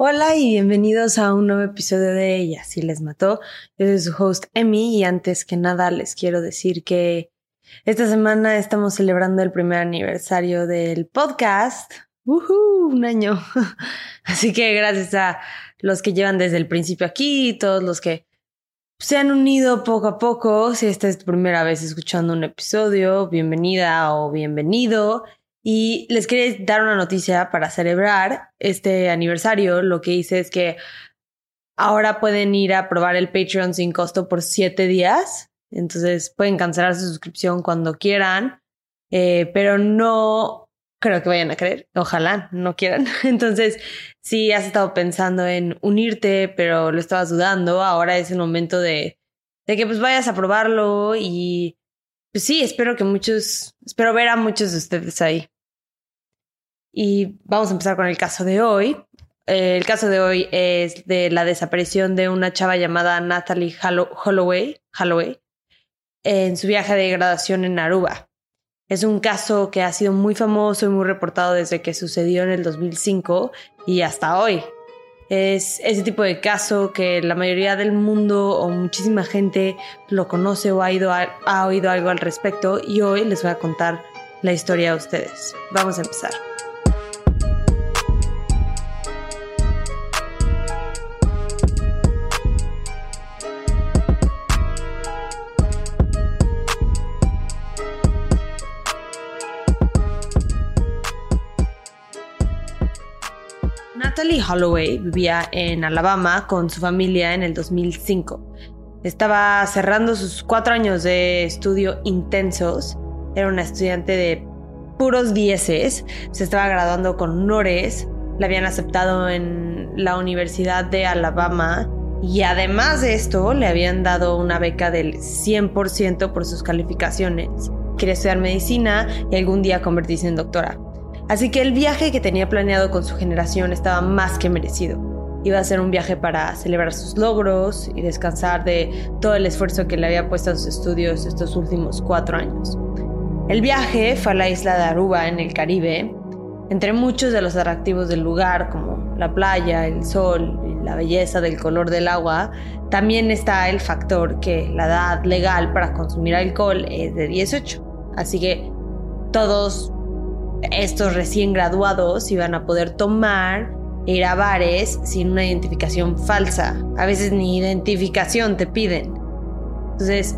Hola y bienvenidos a un nuevo episodio de Ella, si les mató. Yo soy su host Emmy y antes que nada les quiero decir que esta semana estamos celebrando el primer aniversario del podcast. ¡Woohoo! Un año. Así que gracias a los que llevan desde el principio aquí, todos los que se han unido poco a poco. Si esta es tu primera vez escuchando un episodio, bienvenida o bienvenido. Y les quería dar una noticia para celebrar este aniversario. Lo que hice es que ahora pueden ir a probar el Patreon sin costo por siete días. Entonces pueden cancelar su suscripción cuando quieran, eh, pero no creo que vayan a querer. Ojalá no quieran. Entonces, si has estado pensando en unirte, pero lo estabas dudando, ahora es el momento de, de que pues vayas a probarlo y pues sí, espero que muchos, espero ver a muchos de ustedes ahí. Y vamos a empezar con el caso de hoy. el caso de hoy es de la desaparición de una chava llamada Natalie Holloway, Holloway en su viaje de graduación en Aruba. Es un caso que ha sido muy famoso y muy reportado desde que sucedió en el 2005 y hasta hoy. Es ese tipo de caso que la mayoría del mundo o muchísima gente lo conoce o ha, ha oído algo al respecto y hoy les voy a contar la historia a ustedes. Vamos a empezar. Holloway vivía en Alabama con su familia en el 2005. Estaba cerrando sus cuatro años de estudio intensos. Era una estudiante de puros dieces. Se estaba graduando con honores. La habían aceptado en la Universidad de Alabama. Y además de esto, le habían dado una beca del 100% por sus calificaciones. Quería estudiar medicina y algún día convertirse en doctora. Así que el viaje que tenía planeado con su generación estaba más que merecido. Iba a ser un viaje para celebrar sus logros y descansar de todo el esfuerzo que le había puesto a sus estudios estos últimos cuatro años. El viaje fue a la isla de Aruba en el Caribe. Entre muchos de los atractivos del lugar, como la playa, el sol la belleza del color del agua, también está el factor que la edad legal para consumir alcohol es de 18. Así que todos estos recién graduados iban a poder tomar e ir a bares sin una identificación falsa. A veces ni identificación te piden. Entonces,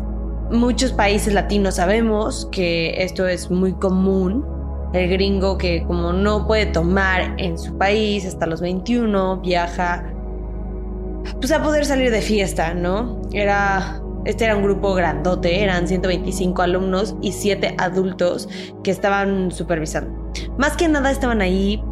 muchos países latinos sabemos que esto es muy común. El gringo que como no puede tomar en su país hasta los 21, viaja pues a poder salir de fiesta, ¿no? Era este era un grupo grandote, eran 125 alumnos y 7 adultos que estaban supervisando. Más que nada estaban ahí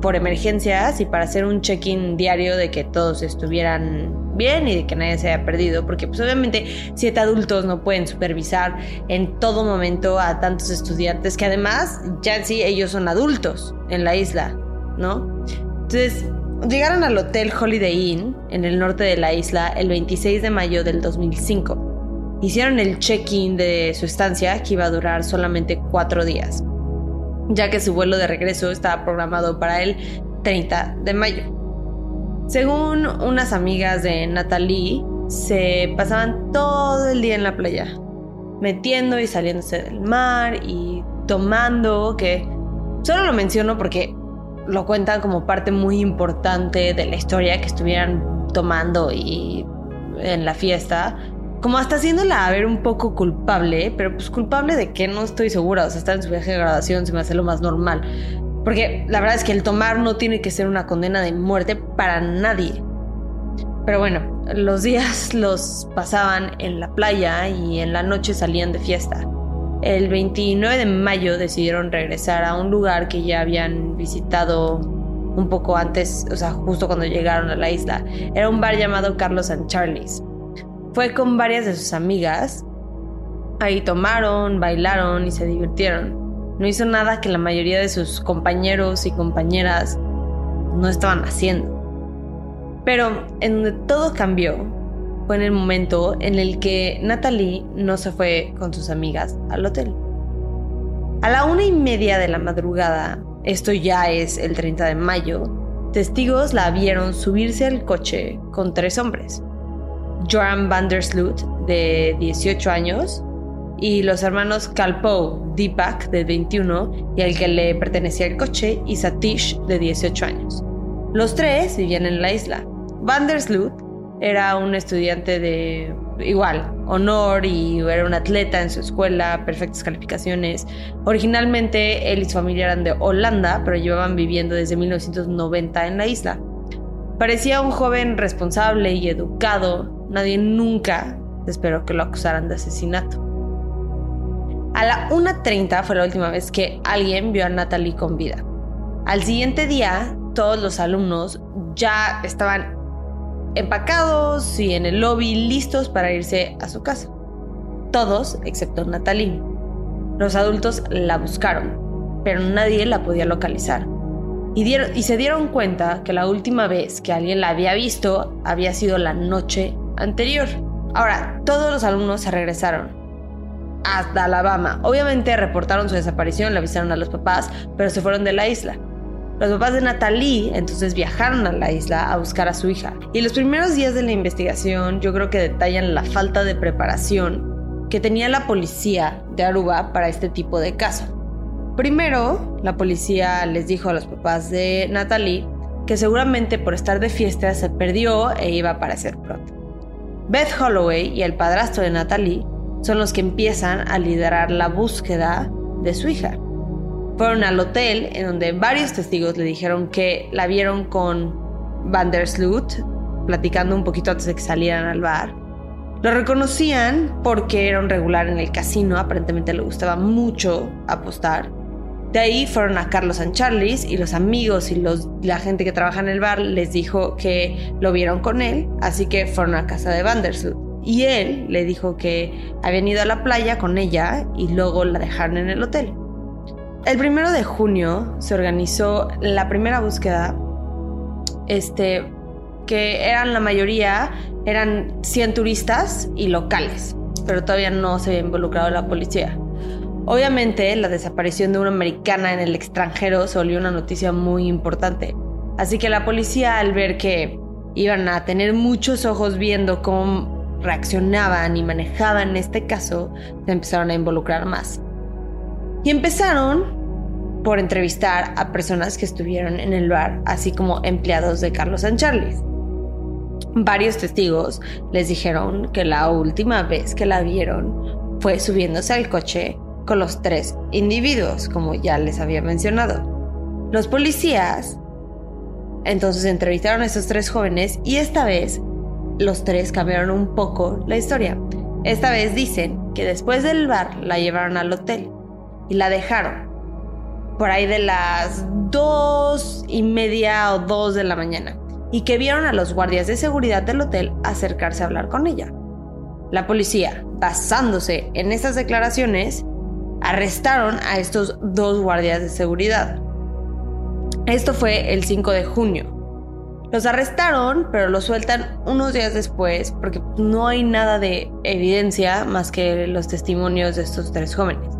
por emergencias y para hacer un check-in diario de que todos estuvieran bien y de que nadie se haya perdido, porque pues obviamente siete adultos no pueden supervisar en todo momento a tantos estudiantes que además ya sí ellos son adultos en la isla, ¿no? Entonces Llegaron al Hotel Holiday Inn en el norte de la isla el 26 de mayo del 2005. Hicieron el check-in de su estancia que iba a durar solamente cuatro días, ya que su vuelo de regreso estaba programado para el 30 de mayo. Según unas amigas de Natalie, se pasaban todo el día en la playa, metiendo y saliéndose del mar y tomando, que solo lo menciono porque lo cuentan como parte muy importante de la historia que estuvieran tomando y en la fiesta. Como hasta haciéndola a ver un poco culpable, pero pues culpable de que no estoy segura. O sea, estar en su viaje de graduación se me hace lo más normal. Porque la verdad es que el tomar no tiene que ser una condena de muerte para nadie. Pero bueno, los días los pasaban en la playa y en la noche salían de fiesta. El 29 de mayo decidieron regresar a un lugar que ya habían visitado un poco antes, o sea, justo cuando llegaron a la isla. Era un bar llamado Carlos and Charlie's. Fue con varias de sus amigas. Ahí tomaron, bailaron y se divirtieron. No hizo nada que la mayoría de sus compañeros y compañeras no estaban haciendo. Pero en donde todo cambió fue en el momento en el que Natalie no se fue con sus amigas al hotel. A la una y media de la madrugada, esto ya es el 30 de mayo, testigos la vieron subirse al coche con tres hombres. Joran van der Sloot, de 18 años, y los hermanos Kalpoe Deepak, de 21, y al que le pertenecía el coche, y Satish, de 18 años. Los tres vivían en la isla. Van der Sloot era un estudiante de igual, honor y era un atleta en su escuela, perfectas calificaciones. Originalmente él y su familia eran de Holanda, pero llevaban viviendo desde 1990 en la isla. Parecía un joven responsable y educado. Nadie nunca esperó que lo acusaran de asesinato. A la 1.30 fue la última vez que alguien vio a Natalie con vida. Al siguiente día, todos los alumnos ya estaban empacados y en el lobby listos para irse a su casa. Todos excepto Natalie. Los adultos la buscaron, pero nadie la podía localizar. Y, y se dieron cuenta que la última vez que alguien la había visto había sido la noche anterior. Ahora, todos los alumnos se regresaron hasta Alabama. Obviamente reportaron su desaparición, le avisaron a los papás, pero se fueron de la isla. Los papás de Natalie entonces viajaron a la isla a buscar a su hija. Y los primeros días de la investigación yo creo que detallan la falta de preparación que tenía la policía de Aruba para este tipo de caso. Primero, la policía les dijo a los papás de Natalie que seguramente por estar de fiesta se perdió e iba a aparecer pronto. Beth Holloway y el padrastro de Natalie son los que empiezan a liderar la búsqueda de su hija. Fueron al hotel en donde varios testigos le dijeron que la vieron con Van der Sloot, platicando un poquito antes de que salieran al bar. Lo reconocían porque era un regular en el casino, aparentemente le gustaba mucho apostar. De ahí fueron a Carlos Charles y los amigos y la gente que trabaja en el bar les dijo que lo vieron con él, así que fueron a casa de Van der Sloot. Y él le dijo que habían ido a la playa con ella y luego la dejaron en el hotel. El primero de junio se organizó la primera búsqueda, este, que eran la mayoría, eran 100 turistas y locales, pero todavía no se había involucrado la policía. Obviamente, la desaparición de una americana en el extranjero se volvió una noticia muy importante. Así que la policía, al ver que iban a tener muchos ojos viendo cómo reaccionaban y manejaban este caso, se empezaron a involucrar más. Y empezaron por entrevistar a personas que estuvieron en el bar, así como empleados de Carlos San Charles. Varios testigos les dijeron que la última vez que la vieron fue subiéndose al coche con los tres individuos, como ya les había mencionado. Los policías entonces entrevistaron a esos tres jóvenes y esta vez los tres cambiaron un poco la historia. Esta vez dicen que después del bar la llevaron al hotel y la dejaron por ahí de las dos y media o dos de la mañana y que vieron a los guardias de seguridad del hotel acercarse a hablar con ella. La policía, basándose en estas declaraciones, arrestaron a estos dos guardias de seguridad. Esto fue el 5 de junio. Los arrestaron, pero los sueltan unos días después porque no hay nada de evidencia más que los testimonios de estos tres jóvenes.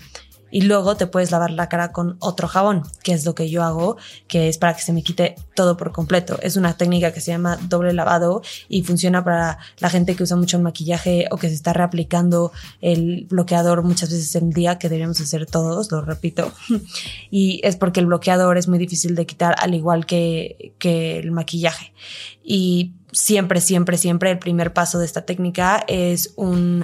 y luego te puedes lavar la cara con otro jabón, que es lo que yo hago, que es para que se me quite todo por completo. Es una técnica que se llama doble lavado y funciona para la gente que usa mucho el maquillaje o que se está reaplicando el bloqueador muchas veces en el día, que deberíamos hacer todos, lo repito. Y es porque el bloqueador es muy difícil de quitar al igual que, que el maquillaje. Y siempre, siempre, siempre el primer paso de esta técnica es un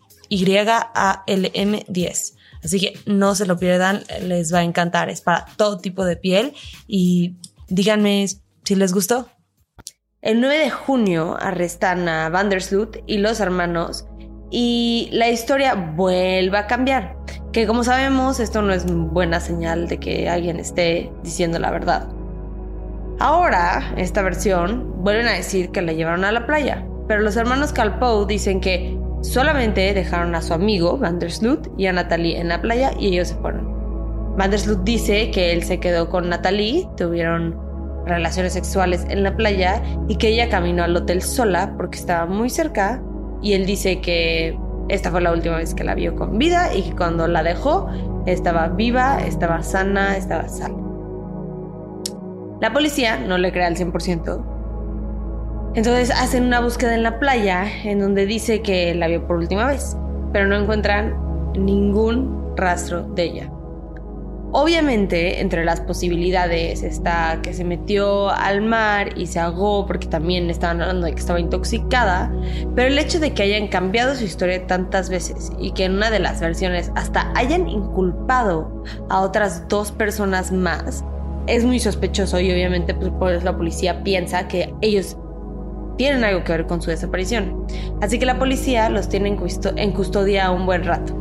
Y-A-L-M-10. Así que no se lo pierdan, les va a encantar. Es para todo tipo de piel y díganme si les gustó. El 9 de junio arrestan a Vandersloot y los hermanos y la historia vuelve a cambiar. Que como sabemos, esto no es buena señal de que alguien esté diciendo la verdad. Ahora, esta versión, vuelven a decir que la llevaron a la playa, pero los hermanos Calpoe dicen que solamente dejaron a su amigo Vandersloot y a Natalie en la playa y ellos se fueron. Vandersloot dice que él se quedó con Natalie, tuvieron relaciones sexuales en la playa y que ella caminó al hotel sola porque estaba muy cerca y él dice que esta fue la última vez que la vio con vida y que cuando la dejó estaba viva, estaba sana, estaba salva. La policía no le cree al 100%. Entonces hacen una búsqueda en la playa en donde dice que la vio por última vez, pero no encuentran ningún rastro de ella. Obviamente, entre las posibilidades está que se metió al mar y se ahogó porque también estaban hablando de que estaba intoxicada, pero el hecho de que hayan cambiado su historia tantas veces y que en una de las versiones hasta hayan inculpado a otras dos personas más es muy sospechoso y obviamente pues, la policía piensa que ellos tienen algo que ver con su desaparición. Así que la policía los tiene en custodia un buen rato.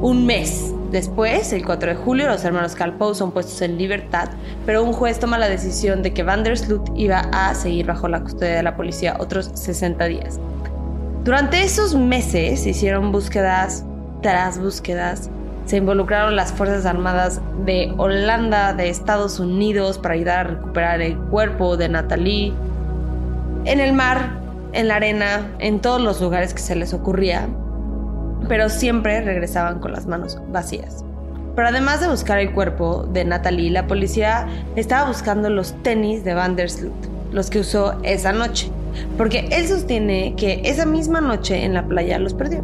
Un mes Después, el 4 de julio, los hermanos Calpoe son puestos en libertad, pero un juez toma la decisión de que Van der Sloot iba a seguir bajo la custodia de la policía otros 60 días. Durante esos meses se hicieron búsquedas tras búsquedas. Se involucraron las Fuerzas Armadas de Holanda, de Estados Unidos, para ayudar a recuperar el cuerpo de Natalie. En el mar, en la arena, en todos los lugares que se les ocurría pero siempre regresaban con las manos vacías. Pero además de buscar el cuerpo de Natalie, la policía estaba buscando los tenis de Van der Sloot, los que usó esa noche, porque él sostiene que esa misma noche en la playa los perdió.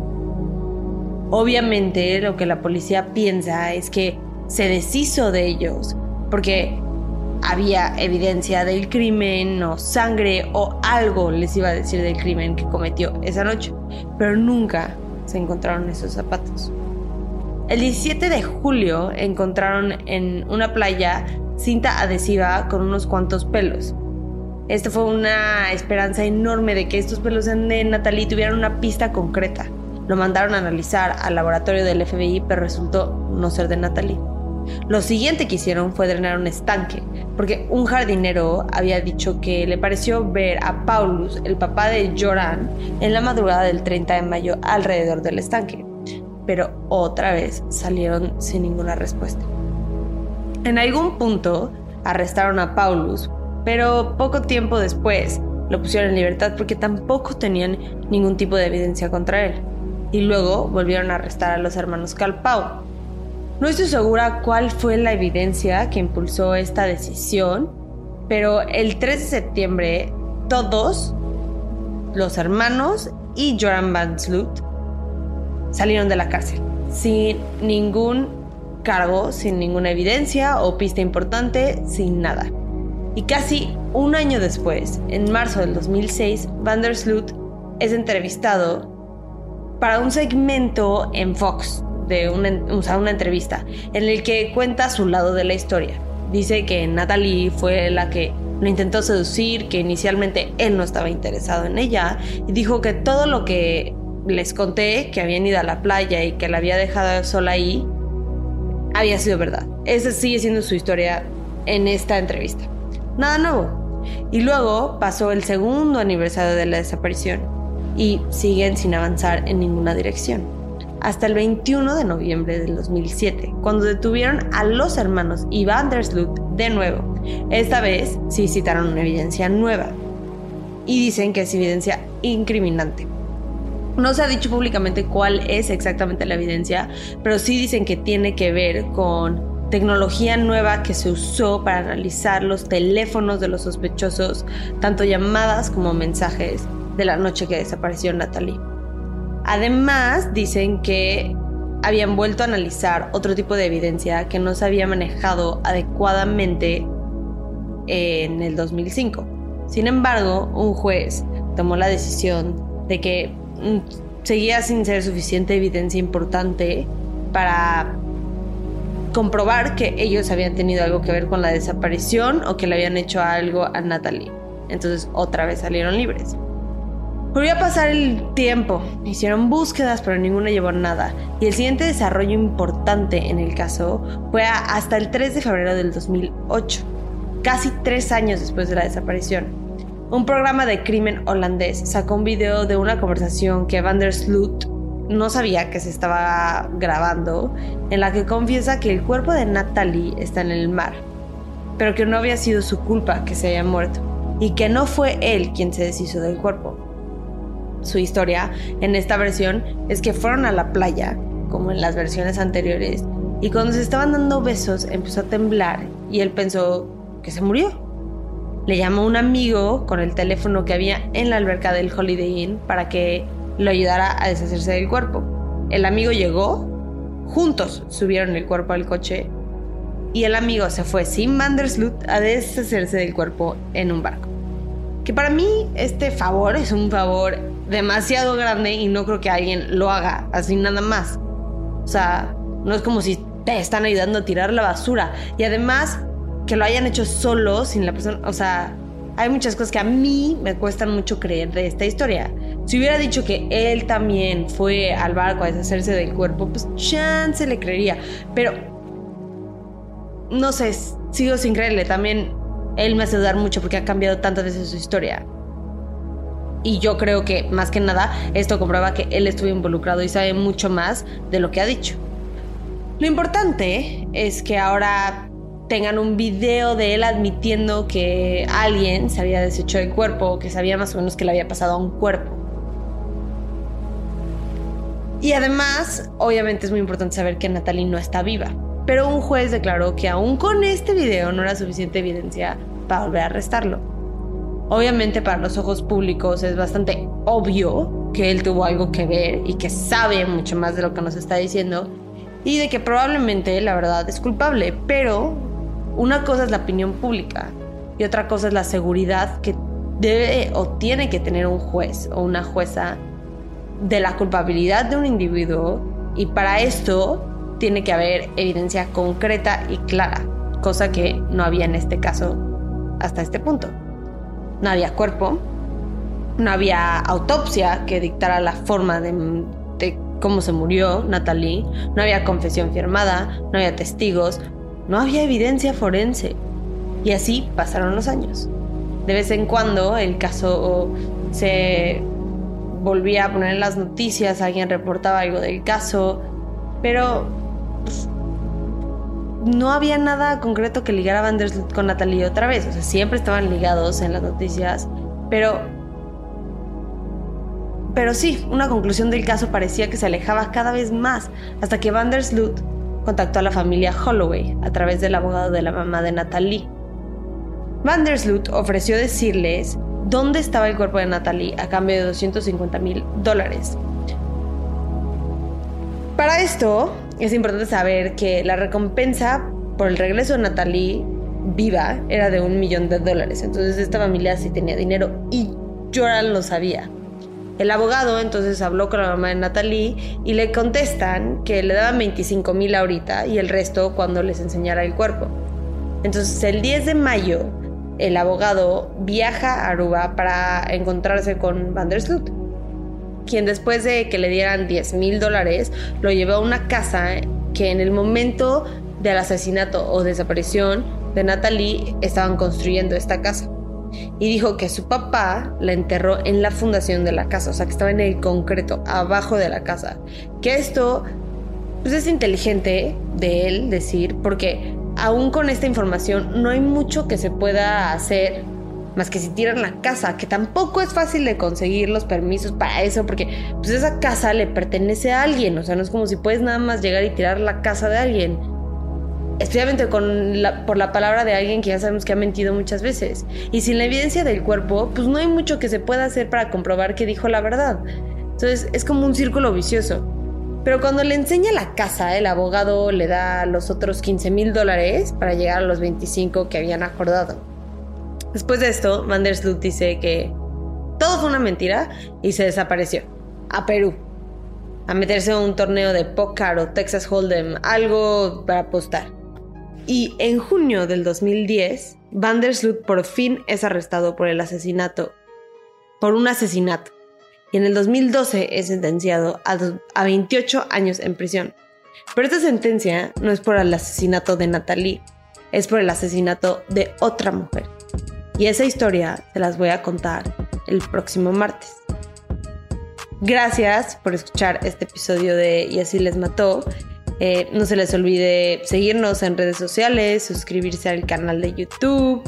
Obviamente lo que la policía piensa es que se deshizo de ellos, porque había evidencia del crimen o sangre o algo les iba a decir del crimen que cometió esa noche, pero nunca se encontraron esos zapatos. El 17 de julio encontraron en una playa cinta adhesiva con unos cuantos pelos. Esto fue una esperanza enorme de que estos pelos de Natalie tuvieran una pista concreta. Lo mandaron a analizar al laboratorio del FBI, pero resultó no ser de Natalie. Lo siguiente que hicieron fue drenar un estanque, porque un jardinero había dicho que le pareció ver a Paulus, el papá de Joran, en la madrugada del 30 de mayo alrededor del estanque. Pero otra vez salieron sin ninguna respuesta. En algún punto arrestaron a Paulus, pero poco tiempo después lo pusieron en libertad porque tampoco tenían ningún tipo de evidencia contra él. Y luego volvieron a arrestar a los hermanos Calpau, no estoy segura cuál fue la evidencia que impulsó esta decisión, pero el 3 de septiembre todos, los hermanos y Joran Van Sloot, salieron de la cárcel sin ningún cargo, sin ninguna evidencia o pista importante, sin nada. Y casi un año después, en marzo del 2006, Van der Sloot es entrevistado para un segmento en Fox de una, entrevista en el que cuenta su lado de la historia. Dice que Natalie fue la que lo intentó seducir, que inicialmente él no estaba interesado en ella y dijo que todo lo que les conté, que habían ido a la playa y que la había dejado sola ahí, había sido verdad. Esa sigue siendo su historia en esta entrevista. Nada nuevo. Y luego pasó el segundo aniversario de la desaparición y siguen sin avanzar en ninguna dirección hasta el 21 de noviembre del 2007, cuando detuvieron a los hermanos y der Sloot de nuevo. Esta vez sí citaron una evidencia nueva y dicen que es evidencia incriminante. No se ha dicho públicamente cuál es exactamente la evidencia, pero sí dicen que tiene que ver con tecnología nueva que se usó para analizar los teléfonos de los sospechosos, tanto llamadas como mensajes, de la noche que desapareció Natalie. Además, dicen que habían vuelto a analizar otro tipo de evidencia que no se había manejado adecuadamente en el 2005. Sin embargo, un juez tomó la decisión de que mm, seguía sin ser suficiente evidencia importante para comprobar que ellos habían tenido algo que ver con la desaparición o que le habían hecho algo a Natalie. Entonces otra vez salieron libres. Volvió a pasar el tiempo, hicieron búsquedas pero ninguna llevó nada. Y el siguiente desarrollo importante en el caso fue hasta el 3 de febrero del 2008, casi tres años después de la desaparición. Un programa de crimen holandés sacó un video de una conversación que Van der Sloot no sabía que se estaba grabando, en la que confiesa que el cuerpo de Natalie está en el mar, pero que no había sido su culpa que se haya muerto y que no fue él quien se deshizo del cuerpo su historia en esta versión es que fueron a la playa, como en las versiones anteriores, y cuando se estaban dando besos empezó a temblar y él pensó que se murió. Le llamó un amigo con el teléfono que había en la alberca del Holiday Inn para que lo ayudara a deshacerse del cuerpo. El amigo llegó, juntos subieron el cuerpo al coche y el amigo se fue sin Vandersloot a deshacerse del cuerpo en un barco. Que para mí este favor es un favor demasiado grande y no creo que alguien lo haga así nada más. O sea, no es como si te están ayudando a tirar la basura. Y además, que lo hayan hecho solo, sin la persona. O sea, hay muchas cosas que a mí me cuestan mucho creer de esta historia. Si hubiera dicho que él también fue al barco a deshacerse del cuerpo, pues chance le creería. Pero, no sé, sigo sin creerle. También él me hace dudar mucho porque ha cambiado tantas veces su historia. Y yo creo que más que nada esto comprueba que él estuvo involucrado y sabe mucho más de lo que ha dicho. Lo importante es que ahora tengan un video de él admitiendo que alguien se había deshecho del cuerpo que sabía más o menos que le había pasado a un cuerpo. Y además, obviamente es muy importante saber que Natalie no está viva. Pero un juez declaró que aún con este video no era suficiente evidencia para volver a arrestarlo. Obviamente para los ojos públicos es bastante obvio que él tuvo algo que ver y que sabe mucho más de lo que nos está diciendo y de que probablemente la verdad es culpable, pero una cosa es la opinión pública y otra cosa es la seguridad que debe o tiene que tener un juez o una jueza de la culpabilidad de un individuo. Y para esto tiene que haber evidencia concreta y clara, cosa que no había en este caso hasta este punto no había cuerpo, no había autopsia que dictara la forma de, cómo se murió Natalie, no había confesión firmada, no había testigos, no había evidencia forense. Y así pasaron los años. De vez en cuando el caso se volvía a poner en las noticias, alguien reportaba algo del caso, pero pues, no había nada concreto que ligara a Vandersloot con Natalie otra vez. O sea, siempre estaban ligados en las noticias. Pero. Pero sí, una conclusión del caso parecía que se alejaba cada vez más. Hasta que Vandersloot contactó a la familia Holloway a través del abogado de la mamá de Natalie. Vandersloot ofreció decirles dónde estaba el cuerpo de Natalie a cambio de 250 mil dólares. Para esto, es importante saber que la recompensa por el regreso de Natalie viva era de un millón de dólares. Entonces esta familia sí tenía dinero y Joran lo sabía. El abogado entonces habló con la mamá de Natalie y le contestan que le daban 25 mil ahorita y el resto cuando les enseñara el cuerpo. Entonces el 10 de mayo el abogado viaja a Aruba para encontrarse con Van der Sloot quien después de que le dieran 10 mil dólares, lo llevó a una casa que en el momento del asesinato o desaparición de Natalie estaban construyendo esta casa. Y dijo que su papá la enterró en la fundación de la casa, o sea que estaba en el concreto, abajo de la casa. Que esto pues es inteligente de él decir, porque aún con esta información no hay mucho que se pueda hacer más que si tiran la casa, que tampoco es fácil de conseguir los permisos para eso, porque pues esa casa le pertenece a alguien, o sea, no es como si puedes nada más llegar y tirar la casa de alguien. especialmente con por la palabra de alguien que ya sabemos que ha mentido muchas veces. Y sin la evidencia del cuerpo, pues no hay mucho que se pueda hacer para comprobar que dijo la verdad. Entonces es como un círculo vicioso. Pero cuando le enseña la casa, el abogado le da los otros 15 mil dólares para llegar a los 25 que habían acordado. Después de esto, Vandersloot dice que todo fue una mentira y se desapareció. A Perú. A meterse en un torneo de póker o Texas Hold'em, algo para apostar. Y en junio del 2010, Vandersloot por fin es arrestado por el asesinato. Por un asesinato y en el 2012 es sentenciado a, 28 años en prisión. Pero esta sentencia no es por el asesinato de Natalie, es por el asesinato de otra mujer. Y esa historia se las voy a contar el próximo martes. Gracias por escuchar este episodio de Y así les mató. Eh, no se les olvide seguirnos en redes sociales, suscribirse al canal de YouTube,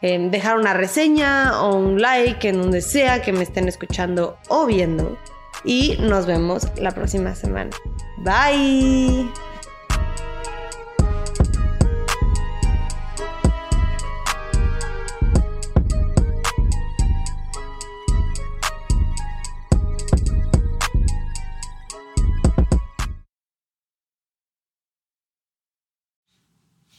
dejar una reseña o un like en donde sea que me estén escuchando o viendo. Y nos vemos la próxima semana. Bye.